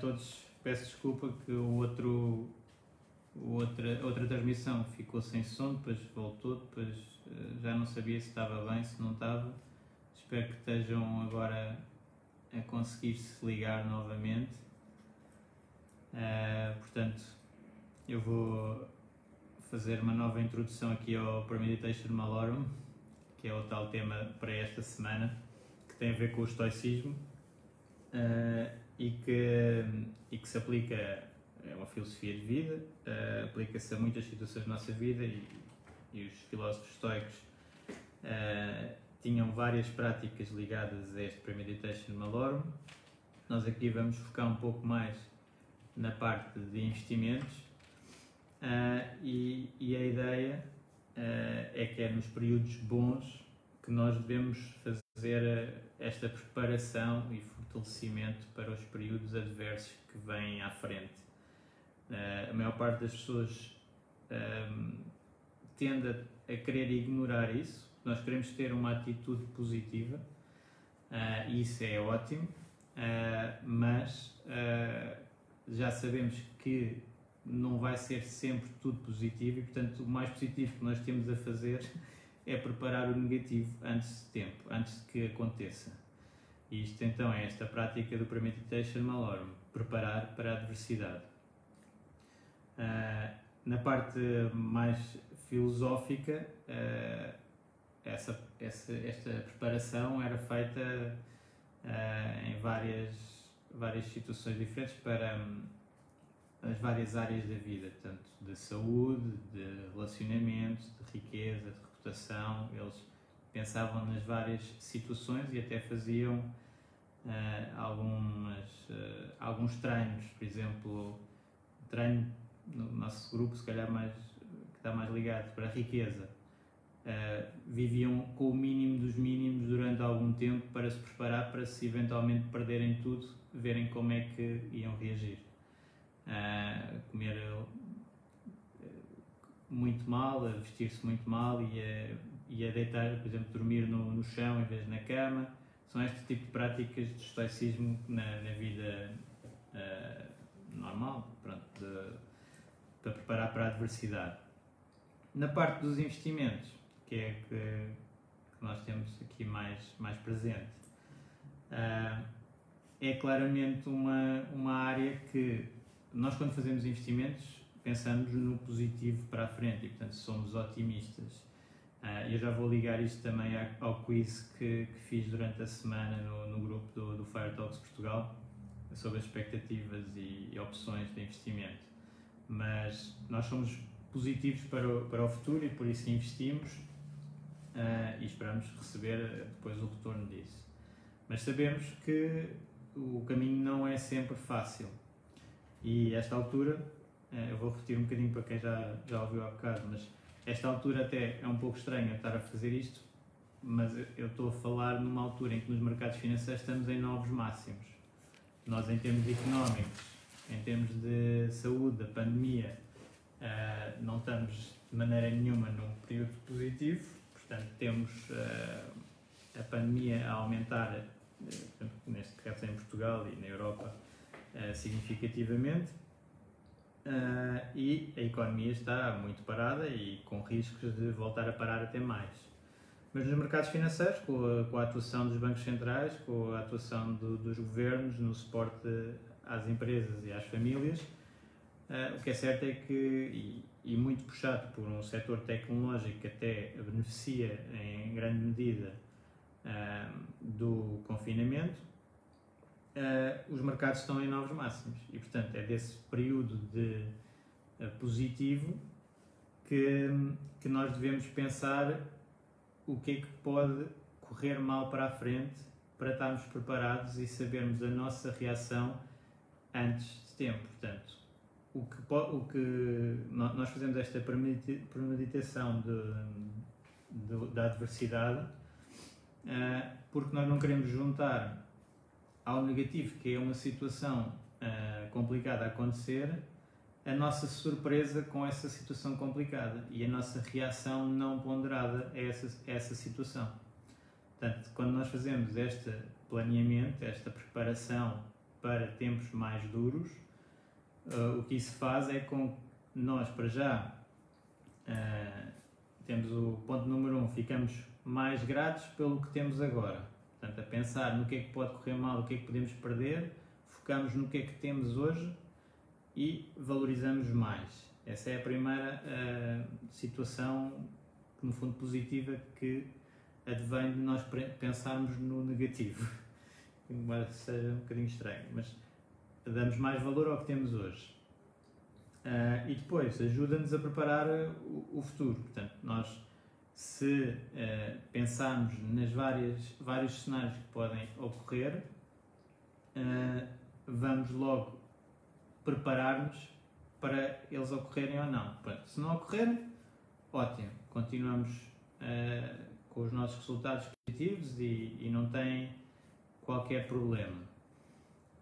Todos. Peço desculpa que o outro, outra, outra transmissão ficou sem som, depois voltou, depois uh, já não sabia se estava bem, se não estava. Espero que estejam agora a conseguir se ligar novamente. Uh, portanto, eu vou fazer uma nova introdução aqui ao Premeditation Malorum, que é o tal tema para esta semana, que tem a ver com o estoicismo. Uh, e que, e que se aplica, é uma filosofia de vida, uh, aplica-se a muitas situações da nossa vida e, e os filósofos estoicos uh, tinham várias práticas ligadas a este Premeditation Malorum. Nós aqui vamos focar um pouco mais na parte de investimentos uh, e, e, a ideia é que é nos períodos bons que nós devemos fazer esta preparação e fortalecimento para os períodos adversos que vêm à frente. Uh, a maior parte das pessoas um, ehm, tende a, a, querer ignorar isso. Nós queremos ter uma atitude positiva uh, e isso é ótimo, uh, mas já sabemos que não vai ser sempre tudo positivo e, portanto, o mais positivo que nós temos a fazer é preparar o negativo antes de tempo, antes de que aconteça. Isto então é esta prática do Premeditation Malorum, preparar para a adversidade. Uh, na parte mais filosófica, uh, essa, essa, esta preparação era feita uh, em várias, várias situações diferentes para um, as várias áreas da vida, tanto de saúde, de relacionamentos, de riqueza, de reputação. Eles pensavam nas várias situações e até faziam uh, algumas, uh, alguns treinos, por exemplo, treino no nosso grupo, se calhar mais, que está mais ligado para a riqueza. Uh, viviam com o mínimo dos mínimos durante algum tempo para se preparar para se eventualmente perderem tudo, verem como é que iam reagir. comer muito mal, vestir-se muito mal e e a deitar, por exemplo, dormir no, no chão em vez de na cama são este tipo de práticas de estoicismo na, na vida uh, normal, pronto, de, para preparar para a adversidade. Na parte dos investimentos, que é que, que nós temos aqui mais, mais presente, uh, é claramente uma, uma área que nós, quando fazemos investimentos, pensamos no positivo para a frente e, portanto, somos otimistas. Uh, eu já vou ligar isto também ao quiz que, que fiz durante a semana no, no grupo do, do Fire Talks Portugal sobre as expectativas e, e, opções de investimento. Mas nós somos positivos para o, para o futuro e por isso investimos uh, e esperamos receber depois o retorno disso. Mas sabemos que o caminho não é sempre fácil e esta altura, uh, eu vou repetir um bocadinho para quem já, já ouviu há bocado, mas esta altura até é um pouco estranha estar a fazer isto, mas eu estou a falar numa altura em que nos mercados financeiros estamos em novos máximos. Nós, em termos económicos, em termos de saúde, da pandemia, uh, não estamos de maneira nenhuma num período positivo, portanto, temos uh, a pandemia a aumentar, uh, neste caso em Portugal e na Europa, significativamente Uh, e a economia está muito parada e com riscos de voltar a parar até mais. Mas nos mercados financeiros, com a, com a atuação dos bancos centrais, com a atuação do, dos governos no suporte às empresas e às famílias, uh, o que é certo é que, e, e, muito puxado por um setor tecnológico que até beneficia em grande medida uh, do confinamento, uh, os mercados estão em novos máximos. E, portanto, é desse período de positivo que, que nós devemos pensar o que é que pode correr mal para a frente para estarmos preparados e sabermos a nossa reação antes de tempo. Portanto, o que, o que nós fazemos esta premeditação de, de, da adversidade uh, porque nós não queremos juntar ao negativo, que é uma situação uh, complicada a acontecer, a nossa surpresa com essa situação complicada e a nossa reação não ponderada a essa, a essa situação. Portanto, quando nós fazemos este planeamento, esta preparação para tempos mais duros, uh, o que isso faz é com nós, para já, uh, temos o ponto número um, ficamos mais gratos pelo que temos agora. Portanto, a pensar no que é que pode correr mal, o que é que podemos perder, focamos no que é que temos hoje e valorizamos mais. Essa é a primeira uh, situação, no fundo, positiva que advém de nós pensarmos no negativo. Embora seja um bocadinho estranho, mas damos mais valor ao que temos hoje. Uh, e depois ajuda-nos a preparar o, o, futuro. Portanto, nós, se uh, pensarmos nas várias vários cenários que podem ocorrer, uh, vamos logo preparar-nos para eles ocorrerem ou não. Pronto, se não ocorrerem, ótimo, continuamos uh, com os nossos resultados positivos e, e não tem qualquer problema.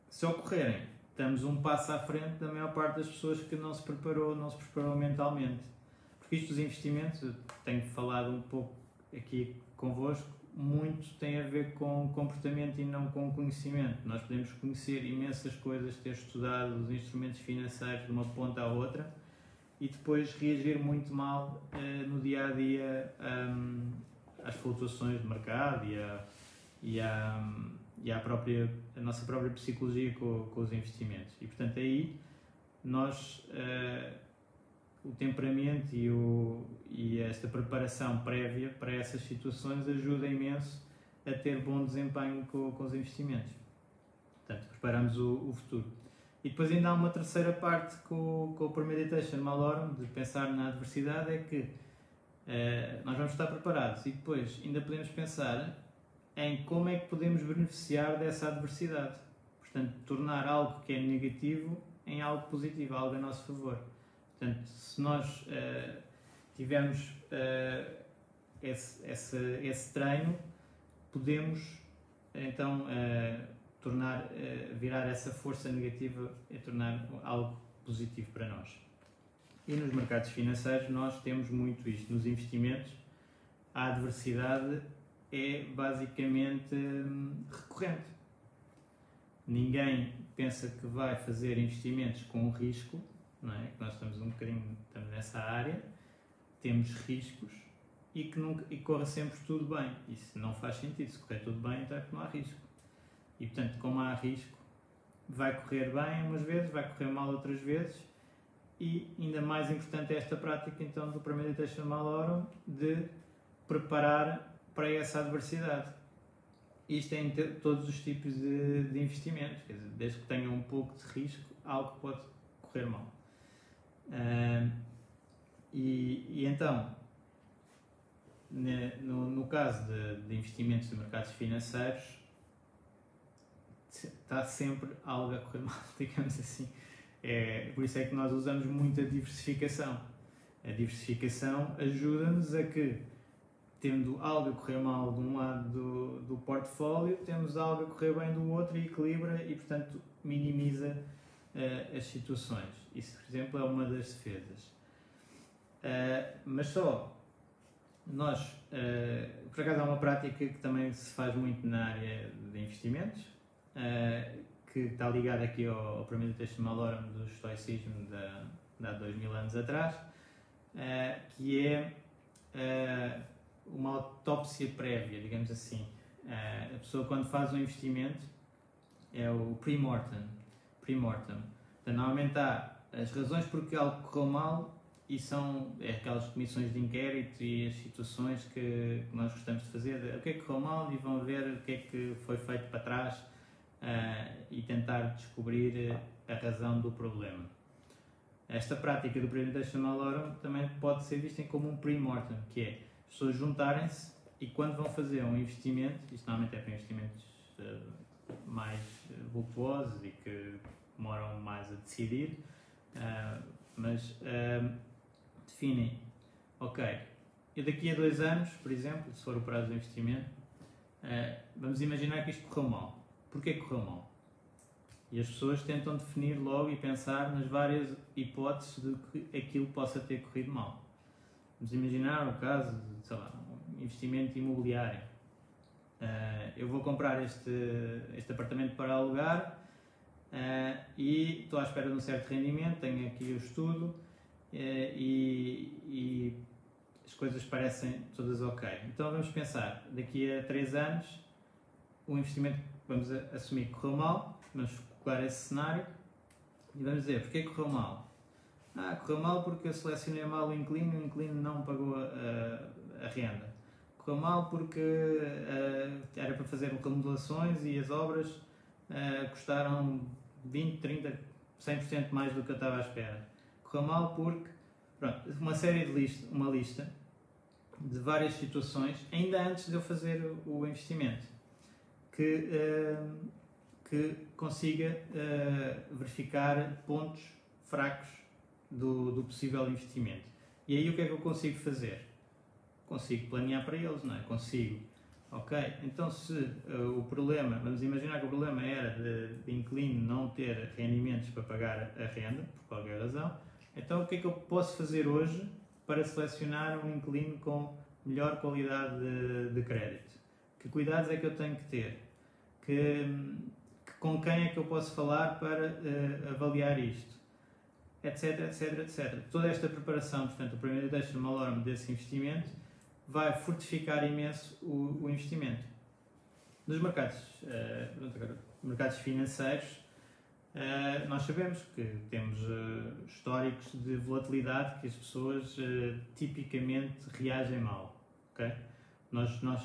Se ocorrerem, estamos um passo à frente da maior parte das pessoas que não se preparou, não se preparou mentalmente. Porque isto dos investimentos, tenho falado um pouco aqui convosco, muito tem a ver com comportamento e não com conhecimento. Nós podemos conhecer imensas coisas, ter estudado os instrumentos financeiros de uma ponta à outra e depois reagir muito mal uh, no dia a dia um, às flutuações de mercado e, a, e, a, e à própria, a nossa própria psicologia com, com os investimentos. E portanto aí nós. Uh, o temperamento e, o, e esta preparação prévia para essas situações ajuda imenso a ter bom desempenho com, com os investimentos. Portanto, preparamos o, o, futuro. E depois ainda há uma terceira parte com, com o Premeditation Malorum, de pensar na adversidade, é que uh, nós vamos estar preparados e depois ainda podemos pensar em como é que podemos beneficiar dessa adversidade. Portanto, tornar algo que é negativo em algo positivo, algo a nosso favor. Portanto, se nós uh, tivermos uh, esse, esse, esse, treino, podemos então uh, tornar, virar essa força negativa e tornar algo positivo para nós. E nos mercados financeiros nós temos muito isto. Nos investimentos, a adversidade é basicamente hum, recorrente. Ninguém pensa que vai fazer investimentos com risco não é? Que nós estamos um bocadinho estamos nessa área, temos riscos e que nunca, e corra sempre tudo bem. Isso não faz sentido. Se correr tudo bem, então é que não há risco. E portanto, como há risco, vai correr bem umas vezes, vai correr mal outras vezes. E ainda mais importante é esta prática então do Premeditation Malorum de preparar para essa adversidade. Isto é em todos os tipos de, de investimentos, dizer, desde que tenha um pouco de risco, algo pode correr mal. E, e, então, no, no, caso de, de, investimentos de mercados financeiros, está sempre algo a correr mal, digamos assim. É, por isso é que nós usamos muito a diversificação. A diversificação ajuda-nos a que, tendo algo a correr mal de um lado do, do portfólio, temos algo a correr bem do outro e equilibra e, portanto, minimiza uh, as situações. Isso, por exemplo, é uma das defesas. Uh, mas só nós, uh, por acaso, há uma prática que também se faz muito na área de investimentos, uh, que está ligada aqui ao, ao primeiro texto Malorum do estoicismo de há dois mil anos atrás, que é uma autópsia prévia, digamos assim. A pessoa quando faz um investimento é o pre-mortem. Pre-mortem. Então, normalmente há as razões porque algo correu mal e são é aquelas comissões de inquérito e as situações que nós gostamos de fazer, o que é que correu mal e vão ver o que é que foi feito para trás uh, e tentar descobrir a razão do problema. Esta prática do Presentation Malorum também pode ser vista como um pre-mortem, que é as pessoas juntarem-se e quando vão fazer um investimento, isto normalmente é para investimentos uh, mais vultuosos e que demoram mais a decidir, uh, mas definem, ok, eu daqui a dois anos, por exemplo, se for o prazo do investimento, uh, vamos imaginar que isto correu mal. Porquê correu mal? E as pessoas tentam definir logo e pensar nas várias hipóteses de que aquilo possa ter corrido mal. Vamos imaginar o caso de, sei lá, um investimento imobiliário. Uh, eu vou comprar este, este apartamento para alugar uh, e estou à espera de um certo rendimento, tenho aqui o estudo, eh, e, e as coisas parecem todas ok. Então vamos pensar, daqui a 3 anos, o investimento, vamos assumir que correu mal, vamos calcular esse cenário e vamos dizer, porquê correu mal? Ah, correu mal porque eu selecionei mal o inquilino e o inquilino não pagou a, a, renda. Correu mal porque uh, era para fazer remodelações e as obras uh, custaram 20, 30, 100% mais do que eu estava à espera correu mal porque, pronto, uma série de lista, uma lista de várias situações, ainda antes de eu fazer o, investimento, que, uh, que consiga uh, verificar pontos fracos do, do possível investimento. E aí o que é que eu consigo fazer? Consigo planear para eles, não é? Consigo Ok, então se uh, o problema, vamos imaginar que o problema era de, de inquilino não ter rendimentos para pagar a renda, por qualquer razão, então, o que é que eu posso fazer hoje para selecionar um inquilino com melhor qualidade de, de crédito? Que cuidados é que eu tenho que ter? Que, que com quem é que eu posso falar para uh, avaliar isto? Etc, etc, etc. Toda esta preparação, portanto, o primeiro deixa no alarme desse investimento vai fortificar imenso o, o investimento. Nos mercados, uh, mercados financeiros, Uh, nós sabemos que temos uh, históricos de volatilidade que as pessoas tipicamente reagem mal. Okay? Nós, nós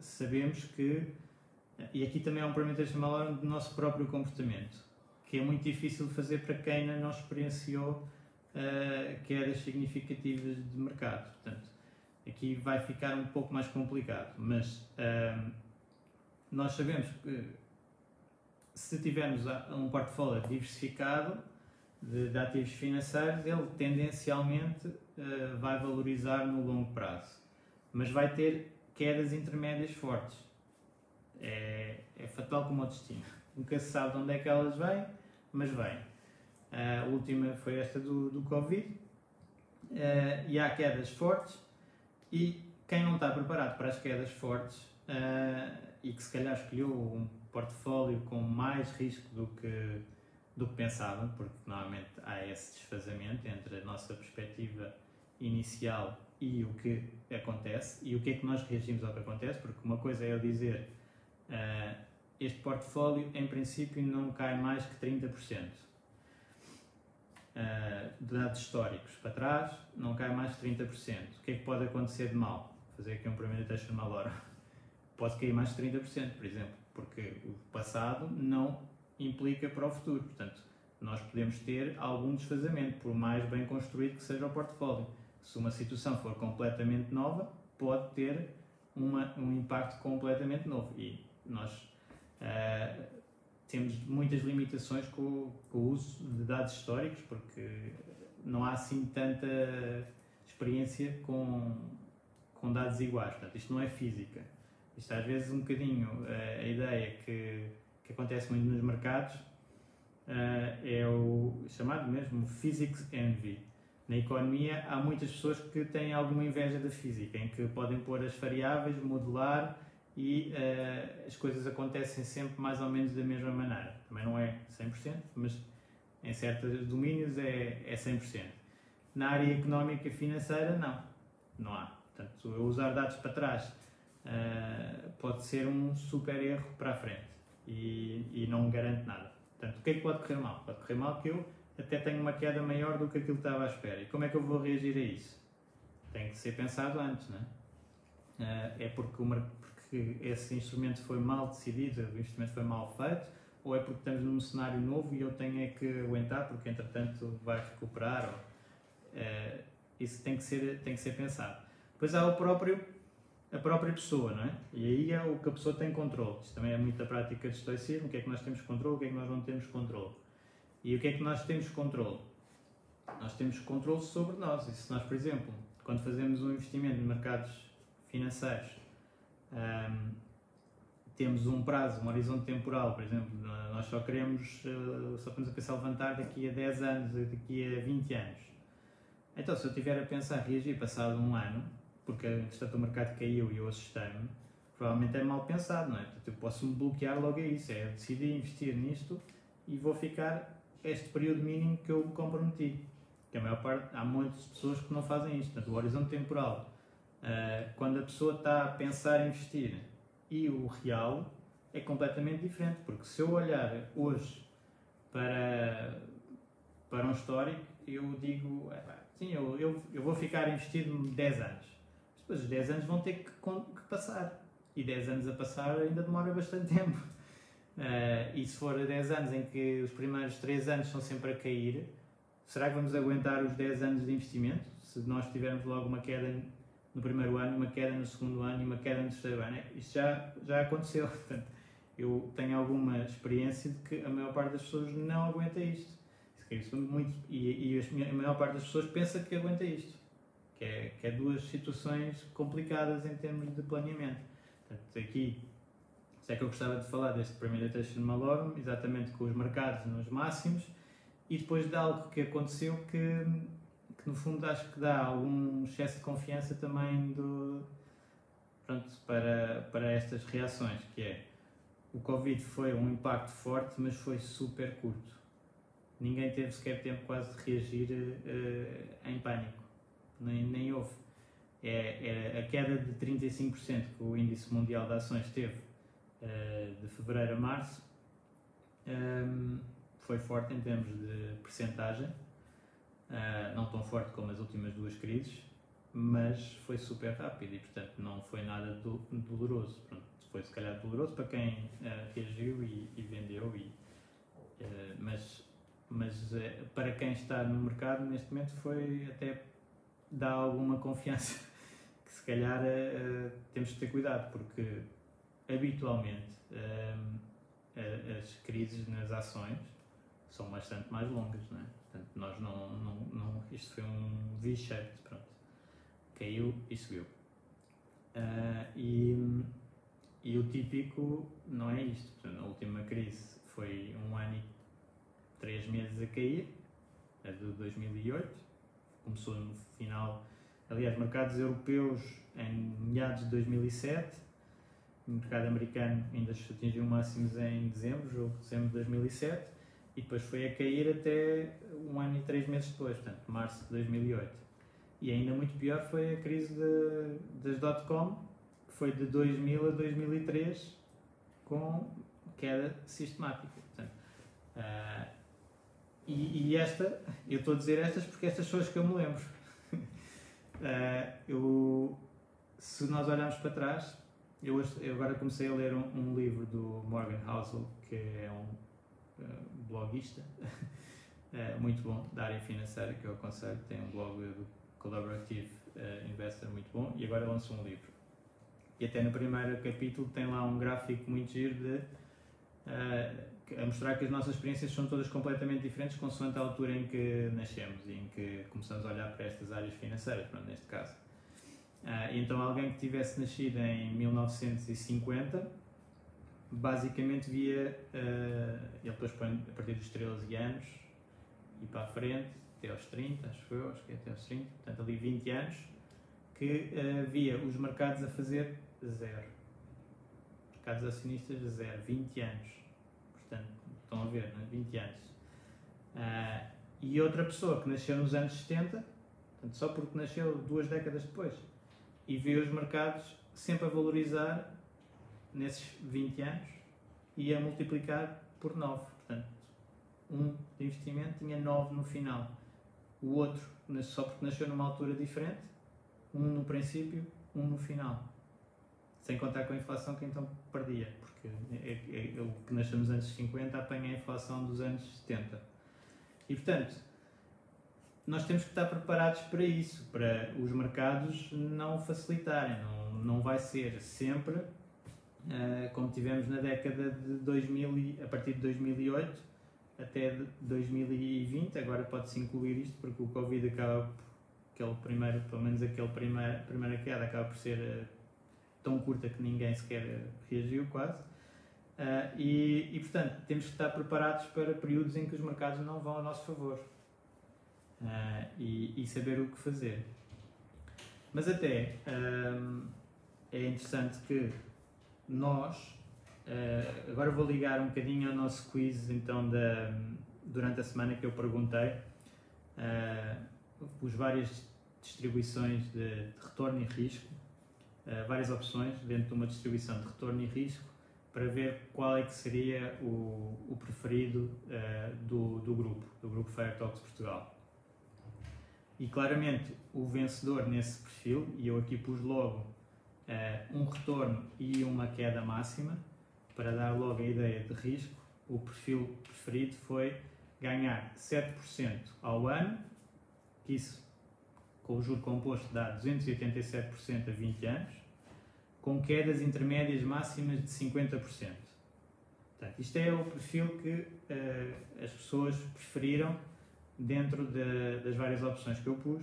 sabemos que, e aqui também é um parameter mal do nosso próprio comportamento, que é muito difícil de fazer para quem não experienciou quedas significativas de mercado. Portanto, aqui vai ficar um pouco mais complicado, mas nós sabemos que se tivermos um portfólio diversificado de, de ativos financeiros, ele tendencialmente uh, vai valorizar no longo prazo, mas vai ter quedas intermédias fortes. É, é fatal como o destino. Nunca se sabe de onde é que elas vêm, mas vêm. Uh, a última foi esta do, do Covid, uh, e há quedas fortes, e quem não está preparado para as quedas fortes e que se calhar escolheu um portfólio com mais risco do que, do que pensavam, porque normalmente há esse desfazamento entre a nossa perspectiva inicial e o que acontece e o que é que nós reagimos ao que acontece, porque uma coisa é eu dizer uh, este portfólio em princípio não cai mais que 30%. De dados históricos para trás, não cai mais que 30%. O que é que pode acontecer de mal? Fazer aqui um primeiro teste de mal hora. Pode cair mais de 30%, por exemplo porque o passado não implica para o futuro. Portanto, nós podemos ter algum desfazamento, por mais bem construído que seja o portfólio. Se uma situação for completamente nova, pode ter uma, um impacto completamente novo. E nós uh, temos muitas limitações com, com, o uso de dados históricos, porque não há assim tanta experiência com, com dados iguais. Portanto, isto não é física. Isto às vezes um bocadinho uh, a ideia que, que acontece muito nos mercados uh, é o chamado mesmo physics envy. Na economia há muitas pessoas que têm alguma inveja da física, em que podem pôr as variáveis, modular e uh, as coisas acontecem sempre mais ou menos da mesma maneira. Também não é 100%, mas em certos domínios é, é 100%. Na área económica e financeira, não. Não há. Portanto, eu usar dados para trás uh, pode ser um super erro para a frente e, e não garante nada. Portanto, o que é que pode correr mal? Pode correr mal que eu até tenho uma queda maior do que aquilo que estava à espera. E como é que eu vou reagir a isso? Tem que ser pensado antes, não é? Uh, é porque, uma, porque esse instrumento foi mal decidido, o instrumento foi mal feito, ou é porque estamos num cenário novo e eu tenho é que aguentar porque entretanto vai recuperar. Ou, uh, isso tem que ser, tem que ser pensado. Depois há o próprio, a própria pessoa, não é? E aí é o que a pessoa tem controle. Isto também é muita prática de estoicismo, o que é que nós temos controle, o que é que nós não temos controle. E o que é que nós temos controle? Nós temos controle sobre nós. E se nós, por exemplo, quando fazemos um investimento em mercados financeiros, um, temos um prazo, um horizonte temporal, por exemplo, nós só queremos, uh, só estamos a pensar levantar daqui a 10 anos, daqui a 20 anos. Então, se eu estiver a pensar reagir passado um ano, porque entretanto o mercado caiu e eu assustei-me, provavelmente é mal pensado, não é? Portanto, eu posso me bloquear logo a isso, é eu decidi investir nisto e vou ficar este período mínimo que eu me comprometi. Que a maior parte, há muitas pessoas que não fazem isto. Portanto, o horizonte temporal, uh, quando a pessoa está a pensar em investir e o real, é completamente diferente. Porque se eu olhar hoje para, para um histórico, eu digo, sim, eu, eu, eu vou ficar investido 10 anos. Mas depois os 10 anos vão ter que, que passar. E 10 anos a passar ainda demora bastante tempo. Uh, e se for 10 anos em que os primeiros 3 anos são sempre a cair, será que vamos aguentar os 10 anos de investimento? Se nós tivermos logo uma queda no primeiro ano, uma queda no segundo ano e uma queda no terceiro ano, isto já, já aconteceu. Portanto, eu tenho alguma experiência de que a maior parte das pessoas não aguenta isto. Isso muito, e, e a maior parte das pessoas pensa que aguenta isto. Que é, que é duas situações complicadas em termos de planeamento. Portanto, aqui é que eu gostava de falar deste Premeditation Malorum, exatamente com os mercados nos máximos, e depois de algo que aconteceu que, que no fundo acho que dá algum excesso de confiança também do, pronto, para, para estas reações, que é o Covid foi um impacto forte, mas foi super curto. Ninguém teve sequer tempo quase de reagir uh, em pânico, nem, nem houve. É, a queda de 35% que o índice mundial de ações teve uh, de fevereiro a março, um, ehm, foi forte em termos de percentagem, uh, não tão forte como as últimas duas crises, mas foi super rápido e, portanto, não foi nada do, doloroso. Pronto, foi, se calhar, doloroso para quem uh, reagiu e, e vendeu, e, mas, mas para quem está no mercado, neste momento, foi até dá alguma confiança que, se calhar, temos que ter cuidado, porque habitualmente as crises nas ações são bastante mais longas, não é? Portanto, nós não, não, não isto foi um V-shaped, pronto, caiu e subiu. Uh, e, e o típico não é isto, portanto, a última crise foi um ano e três meses a cair, a de 2008, começou no final, aliás, mercados europeus em meados de 2007, o mercado americano ainda atingiu máximos em dezembro, jogo de dezembro de 2007, e depois foi a cair até um ano e três meses depois, portanto, março de 2008. E ainda muito pior foi a crise de, das dot-com, que foi de 2000 a 2003, com queda sistemática. Portanto, uh, e, e, esta, eu estou a dizer estas porque estas são as que eu me lembro. uh, eu, se nós olharmos para trás, eu, eu, agora comecei a ler um, um, livro do Morgan Housel, que é um bloguista uh, muito bom da área financeira, que eu aconselho. Tem um blog do Collaborative uh, Investor muito bom e agora lançou um livro. E até no primeiro capítulo tem lá um gráfico muito giro de, a mostrar que as nossas experiências são todas completamente diferentes consoante a altura em que nascemos e em que começamos a olhar para estas áreas financeiras, pronto, neste caso. Uh, então, alguém que tivesse nascido em 1950, basicamente via, uh, ele depois põe a partir dos 13 anos e para a frente, até aos 30, acho eu, acho que é até aos 30, portanto, ali 20 anos, que uh, via os mercados a fazer zero. Mercados acionistas zero, 20 anos. Portanto, estão a ver, né? 20 anos. e outra pessoa que nasceu nos anos 70, portanto, só porque nasceu duas décadas depois e vê os mercados sempre a valorizar nesses 20 anos e a multiplicar por 9. Portanto, um de investimento tinha 9 no final. O outro, só porque nasceu numa altura diferente, um no princípio, um no final. Sem contar com a inflação que então perdia, porque é, é, é o que nasceu nos anos 50 apanha a inflação dos anos 70. E portanto, nós temos que estar preparados para isso, para os mercados não facilitarem. Não, não vai ser sempre uh, como tivemos na década de 2000, a partir de 2008 até 2020. Agora pode-se incluir isto porque o Covid acaba aquele primeiro, pelo menos aquele primeiro, primeira queda acaba por ser uh, tão curta que ninguém sequer reagiu quase. Uh, e, e, portanto, temos que estar preparados para períodos em que os mercados não vão a nosso favor uh, e, e, saber o que fazer. Mas até é interessante que nós, uh, agora vou ligar um bocadinho ao nosso quiz então da, durante a semana que eu perguntei uh, os várias distribuições de, de retorno e risco, uh, várias opções dentro de uma distribuição de retorno e risco para ver qual é que seria o, o preferido uh, do, do grupo, do grupo Firetalks Portugal. E claramente o vencedor nesse perfil, e eu aqui pus logo uh, um retorno e uma queda máxima, para dar logo a ideia de risco, o perfil preferido foi ganhar 7% ao ano, que isso com o juro composto dá 287% a 20 anos, com quedas intermédias máximas de 50%. Portanto, isto é o perfil que uh, as pessoas preferiram dentro de, das várias opções que eu pus,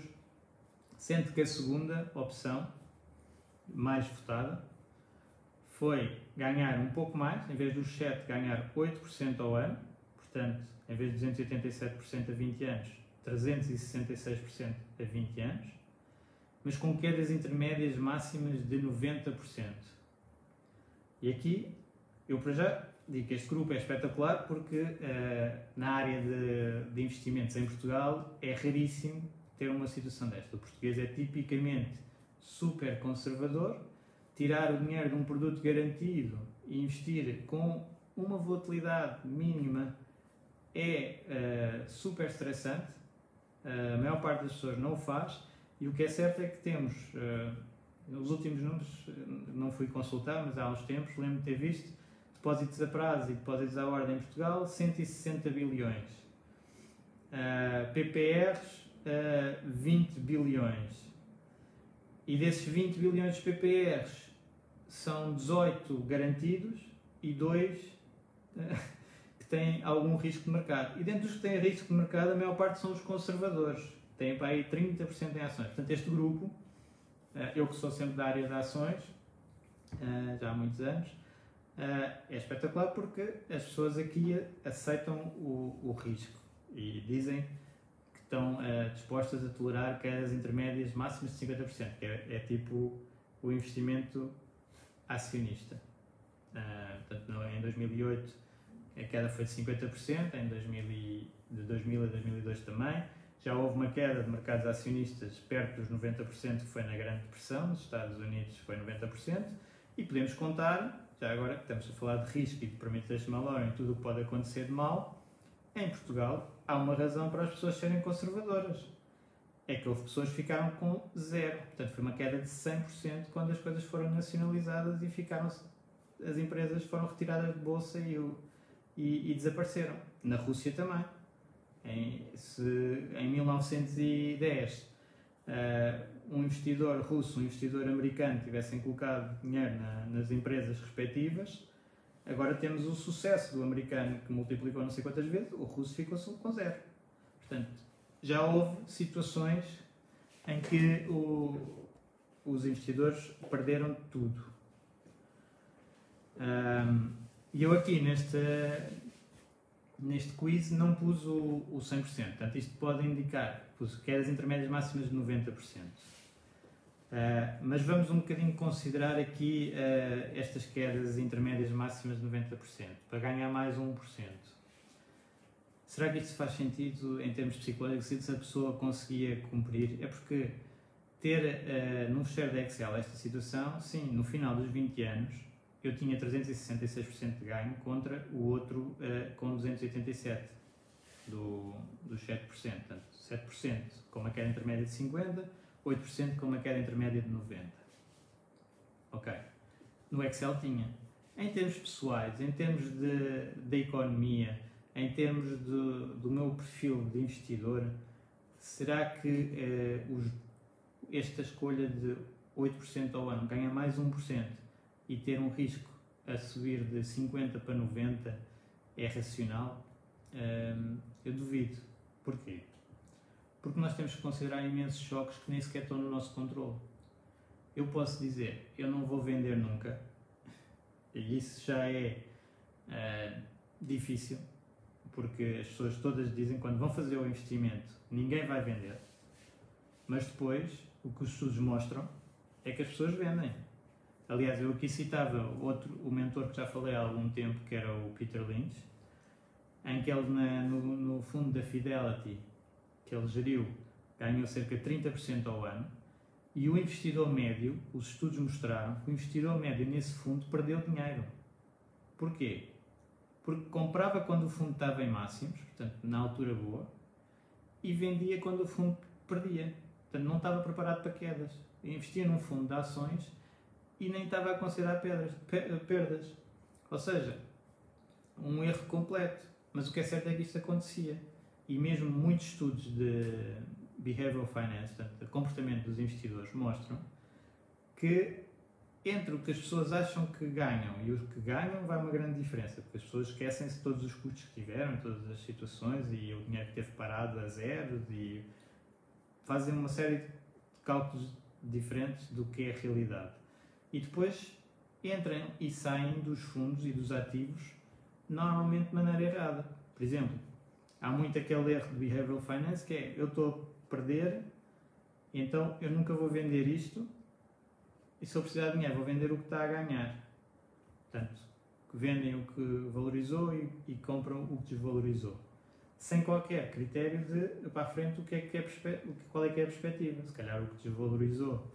sendo que a segunda opção mais votada foi ganhar um pouco mais, em vez dos 7, ganhar 8% ao ano, portanto, em vez de 287% a 20 anos, 366% a 20 anos, mas com quedas intermédias máximas de 90%. E aqui, eu para já digo que este grupo é espetacular porque uh, na área de, de investimentos em Portugal é raríssimo ter uma situação desta. O português é tipicamente super conservador, tirar o dinheiro de um produto garantido e investir com uma volatilidade mínima é uh, super estressante. Uh, a maior parte das pessoas não o faz e o que é certo é que temos, uh, nos últimos números, não fui consultar, mas há uns tempos, lembro de ter visto depósitos a prazo e depósitos à ordem em Portugal, 160 bilhões. PPRs, 20 bilhões e desses 20 bilhões de PPRs, são 18 garantidos e 2 que têm algum risco de mercado. E dentro dos que têm risco de mercado, a maior parte são os conservadores. Têm para aí 30% em ações. Portanto, este grupo, eh, eu que sou sempre da área de ações, eh, já há muitos anos, eh, é espetacular porque as pessoas aqui aceitam o, o risco e dizem estão uh, dispostas a tolerar quedas intermédias máximas de 50%, que é, é tipo o investimento acionista. Uh, portanto, no, em 2008 a queda foi de 50%, em 2000 e, de 2000 a 2002 também. Já houve uma queda de mercados acionistas perto dos 90%, que foi na Grande Depressão, nos Estados Unidos foi 90%, e podemos contar, já agora que estamos a falar de risco e de permitir mal em tudo o que pode acontecer de mal, em Portugal há uma razão para as pessoas serem conservadoras. É que houve pessoas que ficaram com zero. Portanto, foi uma queda de 100% quando as coisas foram nacionalizadas e ficaram as empresas foram retiradas de bolsa e, e, e desapareceram. Na Rússia também. Em, se em 1910 uh, eh, um investidor russo, um investidor americano tivessem colocado dinheiro na, nas empresas respectivas, Agora temos o sucesso do americano que multiplicou não sei quantas vezes, o russo ficou com zero. Portanto, já houve situações em que o, os investidores perderam tudo. Um, e eu aqui neste, neste quiz não pus o, o 100%. Portanto, isto pode indicar, pus quedas intermédias máximas de 90%. Uh, mas vamos um bocadinho considerar aqui uh, estas quedas intermédias máximas de 90%, para ganhar mais 1%. Será que isto faz sentido em termos psicológicos? Se a pessoa conseguia cumprir? É porque ter uh, num fecheiro de Excel esta situação, sim, no final dos 20 anos eu tinha 366% de ganho contra o outro com 287% do, dos 7%. Portanto, 7% com uma queda intermédia de 50%, 8% com uma queda intermédia de 90%. Ok. No Excel tinha. Em termos pessoais, em termos de, de economia, em termos de, do meu perfil de investidor, será que eh, os, esta escolha de 8% ao ano ganha mais 1% e ter um risco a subir de 50 para 90 é racional? Um, eu duvido. Porquê? Porque nós temos que considerar imensos choques que nem sequer estão no nosso controle. Eu posso dizer, eu não vou vender nunca, e isso já é uh, difícil, porque as pessoas todas dizem quando vão fazer o investimento, ninguém vai vender. Mas depois, o que os estudos mostram é que as pessoas vendem. Aliás, eu aqui citava outro, o mentor que já falei há algum tempo, que era o Peter Lynch, em que ele, na, no, no, fundo da Fidelity, que ele geriu, ganhou cerca de 30% ao ano, e o investidor médio, os estudos mostraram que o investidor médio nesse fundo perdeu dinheiro. Porquê? Porque comprava quando o fundo estava em máximos, portanto, na altura boa, e vendia quando o fundo perdia. Portanto, não estava preparado para quedas. Investia num fundo de ações e nem estava a considerar perdas. Ou seja, um erro completo. Mas o que é certo é que isto acontecia. E mesmo muitos estudos de behavioral finance, portanto, de comportamento dos investidores, mostram que entre o que as pessoas acham que ganham e o que ganham vai uma grande diferença, porque as pessoas esquecem-se todos os custos que tiveram, todas as situações e o dinheiro que teve parado a zero e fazem uma série de cálculos diferentes do que é a realidade. E depois entram e saem dos fundos e dos ativos normalmente de maneira errada. Por exemplo, há muito aquele erro de behavioral finance que é eu estou a perder, então eu nunca vou vender isto e se eu precisar de dinheiro vou vender o que está a ganhar. Portanto, vendem o que valorizou e, e compram o que desvalorizou. Sem qualquer critério de para a frente o que é que é qual é que é a perspectiva. Se calhar o que desvalorizou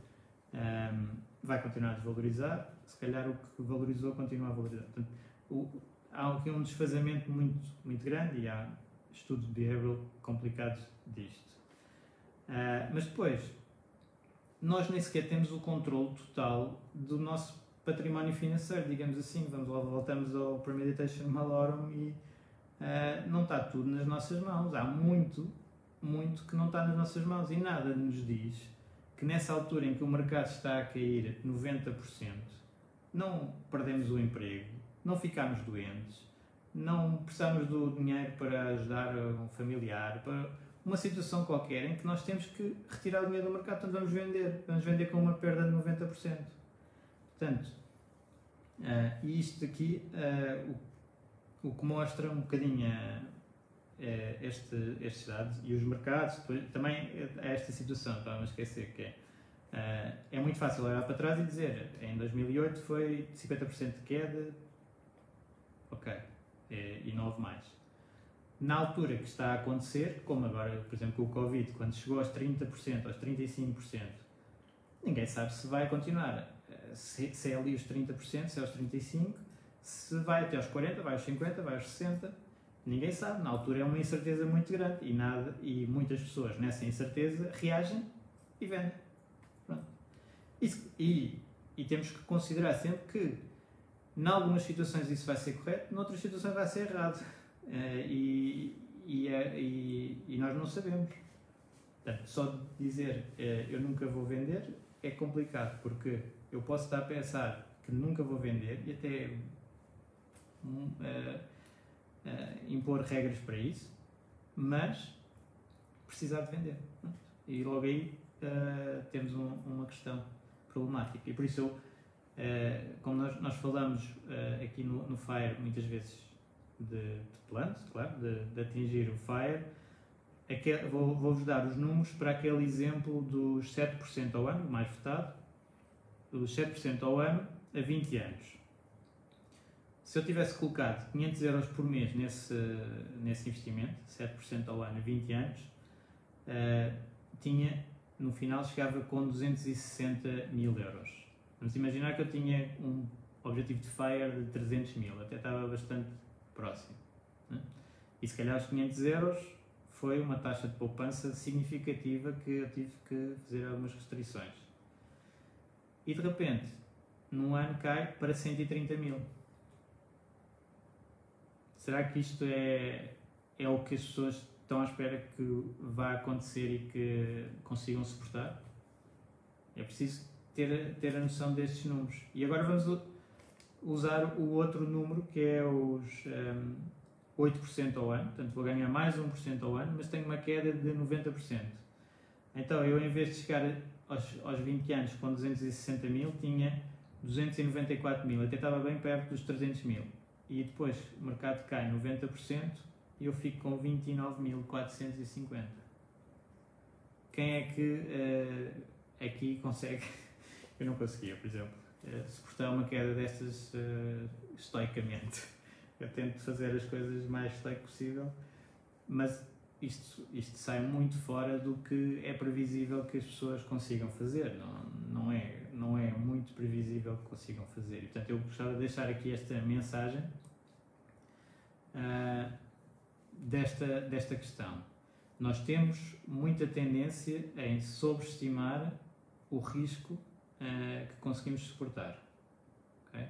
um, vai continuar a desvalorizar, se calhar o que valorizou continua a valorizar. Portanto, o, há aqui um desfazamento muito, muito grande e há estudos behavioral complicados disto. Uh, mas depois, nós nem sequer temos o controle total do nosso património financeiro, digamos assim. Vamos lá, voltamos ao Premeditation Malorum e uh, não está tudo nas nossas mãos. Há muito, muito que não está nas nossas mãos e nada nos diz que nessa altura em que o mercado está a cair 90%, não perdemos o emprego, não ficamos doentes, não precisamos do dinheiro para ajudar um familiar, para uma situação qualquer em que nós temos que retirar o dinheiro do mercado, então vamos vender, vamos vender com uma perda de 90%. Portanto, uh, isto aqui, uh, o, o, que mostra um bocadinho uh, este, estes dados e os mercados, também esta situação, para não esquecer que é, é muito fácil olhar para trás e dizer, em 2008 foi 50% de queda, Ok. É, e não mais. Na altura que está a acontecer, como agora, por exemplo, com o Covid, quando chegou aos 30%, aos 35%, ninguém sabe se vai continuar. Eh, se, se é ali os 30%, se é aos 35%, se vai até aos 40%, vai aos 50%, vai aos 60%, ninguém sabe. Na altura é uma incerteza muito grande e, nada, e muitas pessoas nessa incerteza reagem e vendem. Pronto. Isso, e, e temos que considerar sempre que em algumas situações isso vai ser correto, noutras situações vai ser errado. Uh, e, e, é, e, e, nós não sabemos. Portanto, só dizer uh, eu nunca vou vender é complicado, porque eu posso estar a pensar que nunca vou vender e até uh, impor regras para isso, mas precisar de vender. E logo aí temos um, uma questão problemática. E por isso eu Uh, como nós, nós falamos uh, aqui no, no, FIRE muitas vezes de, de planos, claro, de, de, atingir o FIRE, aquel, vou, vou-vos dar os números para aquele exemplo dos 7% ao ano, mais votado, dos 7% ao ano a 20 anos. Se eu tivesse colocado 500 euros por mês nesse, nesse investimento, 7% ao ano a 20 anos, uh, tinha no final chegava com 260 mil euros. Vamos imaginar que eu tinha um objetivo de FIRE de 300 mil, até estava bastante próximo. Né? E se calhar os 500 euros foi uma taxa de poupança significativa que eu tive que fazer algumas restrições. E de repente, num ano cai para 130 mil. Será que isto é, é o que as pessoas estão à espera que vá acontecer e que consigam suportar? É preciso ter, ter a noção destes números. E agora vamos usar o outro número que é os um, 8% ao ano, portanto vou ganhar mais 1% ao ano, mas tenho uma queda de 90%. Então eu, em vez de chegar aos, aos 20 anos com 260 mil, tinha 294 mil, até estava bem perto dos 300 mil. E depois o mercado cai 90% e eu fico com 29.450. Quem é que uh, aqui consegue? Eu não conseguia, por exemplo, uh, suportar uma queda destas uh, estoicamente. Eu tento fazer as coisas mais estoico possível, mas isto, isto sai muito fora do que é previsível que as pessoas consigam fazer. Não, não, é, não é muito previsível que consigam fazer. E, portanto, eu gostava de deixar aqui esta mensagem uh, desta, desta questão. Nós temos muita tendência em sobreestimar o risco uh, que conseguimos suportar. Okay?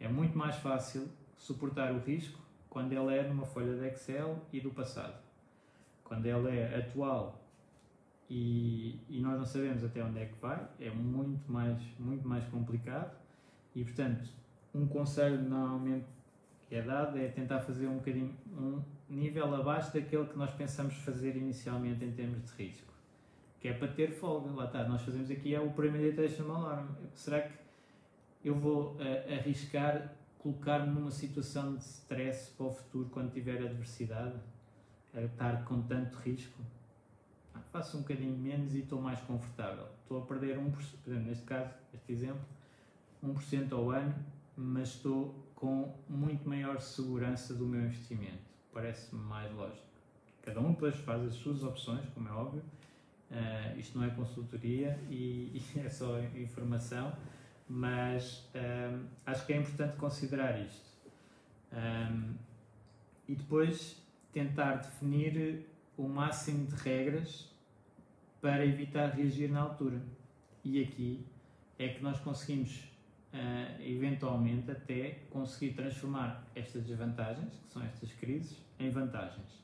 É muito mais fácil suportar o risco quando ele é numa folha de Excel e do passado. Quando ele é atual e, e nós não sabemos até onde é que vai, é muito mais, muito mais complicado e, portanto, um conselho normalmente que é dado é tentar fazer um bocadinho um nível abaixo daquele que nós pensamos fazer inicialmente em termos de risco, que é para ter folga. Lá está, nós fazemos aqui é o Premeditation Alarm. Será que eu vou uh, arriscar colocar-me numa situação de stress para o futuro quando tiver adversidade? A estar com tanto risco? Ah, faço um bocadinho menos e estou mais confortável. Estou a perder 1%, por exemplo, neste caso, este exemplo, 1% ao ano, mas estou com muito maior segurança do meu investimento. Parece-me mais lógico. Cada um depois faz as suas opções, como é óbvio. Uh, isto não é consultoria e, e é só informação mas um, acho que é importante considerar isto. Um, e depois tentar definir o máximo de regras para evitar reagir na altura. E aqui é que nós conseguimos, uh, eventualmente, até conseguir transformar estas desvantagens, que são estas crises, em vantagens.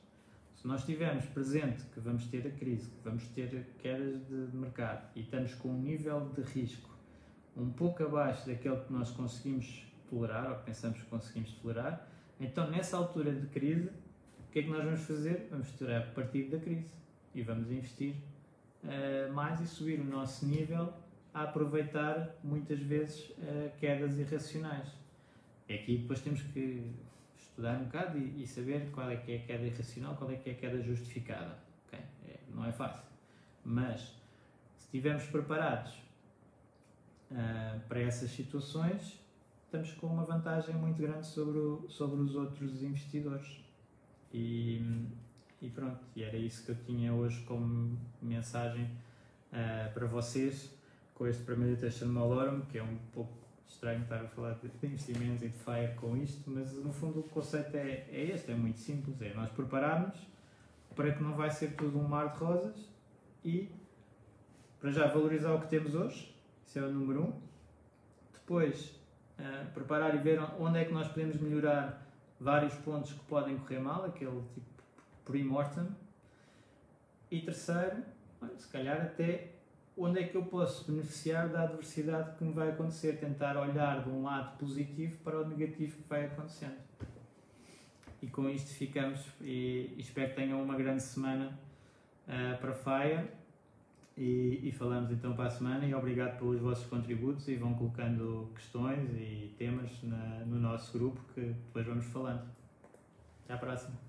Se nós tivermos presente que vamos ter a crise, que vamos ter quedas de mercado e estamos com um nível de risco um pouco abaixo daquele que nós conseguimos tolerar, ou pensamos que conseguimos tolerar, então nessa altura de crise, o que é que nós vamos fazer? Vamos tirar partido da crise e vamos investir uh, mais e subir o nosso nível a aproveitar muitas vezes uh, quedas irracionais. É aqui depois temos que estudar um bocado e, e, saber qual é que é a queda irracional, qual é que é a queda justificada. Okay? É, não é fácil. Mas se estivermos preparados uh, para essas situações, estamos com uma vantagem muito grande sobre, o, sobre os outros investidores. E, e, pronto, e era isso que eu tinha hoje como mensagem uh, para vocês com este Premeditation Malorum, que é um pouco estranho estar a falar de investimentos e de FIRE com isto, mas no fundo o conceito é, é este, é muito simples, é nós prepararmos para que não vai ser tudo um mar de rosas e para já valorizar o que temos hoje, isso é o número um. Depois, uh, preparar e ver onde é que nós podemos melhorar vários pontos que podem correr mal, aquele tipo pre-mortem. E terceiro, se calhar até onde é que eu posso beneficiar da adversidade que me vai acontecer, tentar olhar de um lado positivo para o negativo que vai acontecendo. E com isto ficamos e, espero que tenham uma grande semana uh, para Faia e, e, falamos então para a semana e obrigado pelos vossos contributos e vão colocando questões e temas na, no nosso grupo que depois vamos falando. Até à próxima.